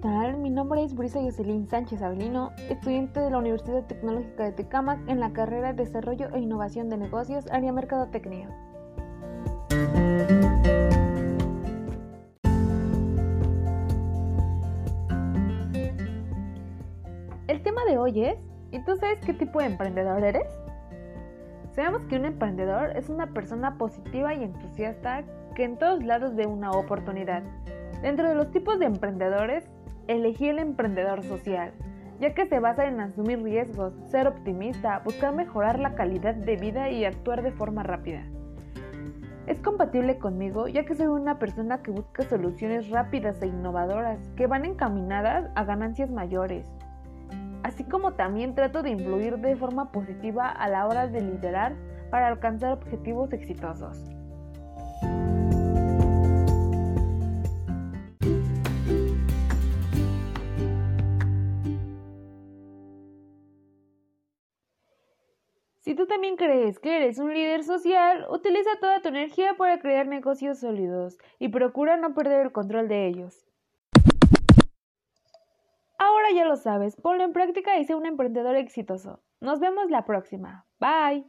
tal? Mi nombre es Brisa Jocelyn Sánchez Avelino, estudiante de la Universidad Tecnológica de Tecámac en la carrera de Desarrollo e Innovación de Negocios, área Mercadotecnia. El tema de hoy es, ¿y tú sabes qué tipo de emprendedor eres? Sabemos que un emprendedor es una persona positiva y entusiasta que en todos lados ve una oportunidad. Dentro de los tipos de emprendedores, elegí el emprendedor social, ya que se basa en asumir riesgos, ser optimista, buscar mejorar la calidad de vida y actuar de forma rápida. Es compatible conmigo ya que soy una persona que busca soluciones rápidas e innovadoras que van encaminadas a ganancias mayores, así como también trato de influir de forma positiva a la hora de liderar para alcanzar objetivos exitosos. Si tú también crees que eres un líder social, utiliza toda tu energía para crear negocios sólidos y procura no perder el control de ellos. Ahora ya lo sabes, ponlo en práctica y sé un emprendedor exitoso. Nos vemos la próxima. Bye.